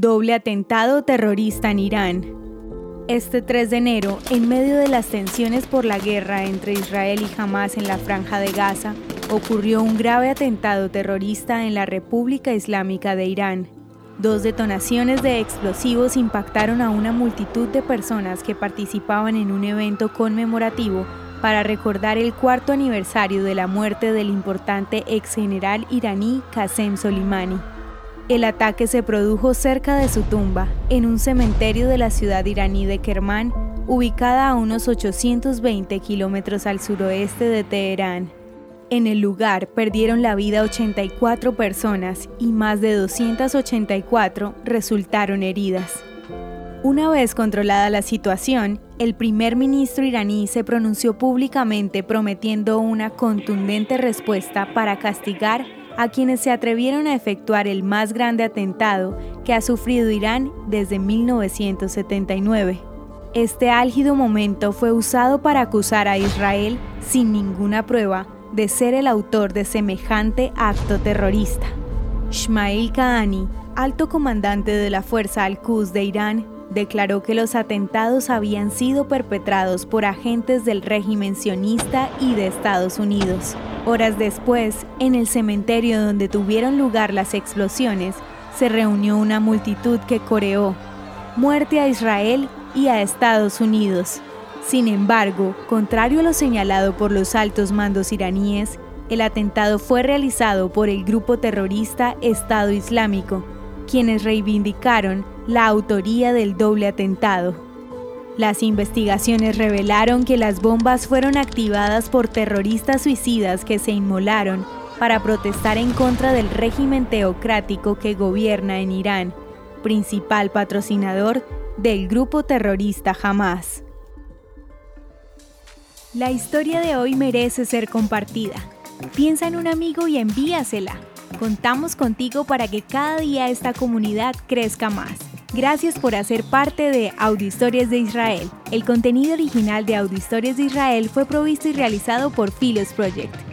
Doble atentado terrorista en Irán. Este 3 de enero, en medio de las tensiones por la guerra entre Israel y Hamas en la franja de Gaza, ocurrió un grave atentado terrorista en la República Islámica de Irán. Dos detonaciones de explosivos impactaron a una multitud de personas que participaban en un evento conmemorativo para recordar el cuarto aniversario de la muerte del importante ex general iraní Qasem Soleimani. El ataque se produjo cerca de su tumba, en un cementerio de la ciudad iraní de Kermán, ubicada a unos 820 kilómetros al suroeste de Teherán. En el lugar perdieron la vida 84 personas y más de 284 resultaron heridas. Una vez controlada la situación, el primer ministro iraní se pronunció públicamente prometiendo una contundente respuesta para castigar a quienes se atrevieron a efectuar el más grande atentado que ha sufrido Irán desde 1979. Este álgido momento fue usado para acusar a Israel, sin ninguna prueba, de ser el autor de semejante acto terrorista. Ismail Kahani, alto comandante de la Fuerza Al-Quds de Irán, declaró que los atentados habían sido perpetrados por agentes del régimen sionista y de Estados Unidos. Horas después, en el cementerio donde tuvieron lugar las explosiones, se reunió una multitud que coreó muerte a Israel y a Estados Unidos. Sin embargo, contrario a lo señalado por los altos mandos iraníes, el atentado fue realizado por el grupo terrorista Estado Islámico, quienes reivindicaron la autoría del doble atentado. Las investigaciones revelaron que las bombas fueron activadas por terroristas suicidas que se inmolaron para protestar en contra del régimen teocrático que gobierna en Irán, principal patrocinador del grupo terrorista Hamas. La historia de hoy merece ser compartida. Piensa en un amigo y envíasela. Contamos contigo para que cada día esta comunidad crezca más. Gracias por hacer parte de Historias de Israel. El contenido original de Historias de Israel fue provisto y realizado por Philos Project.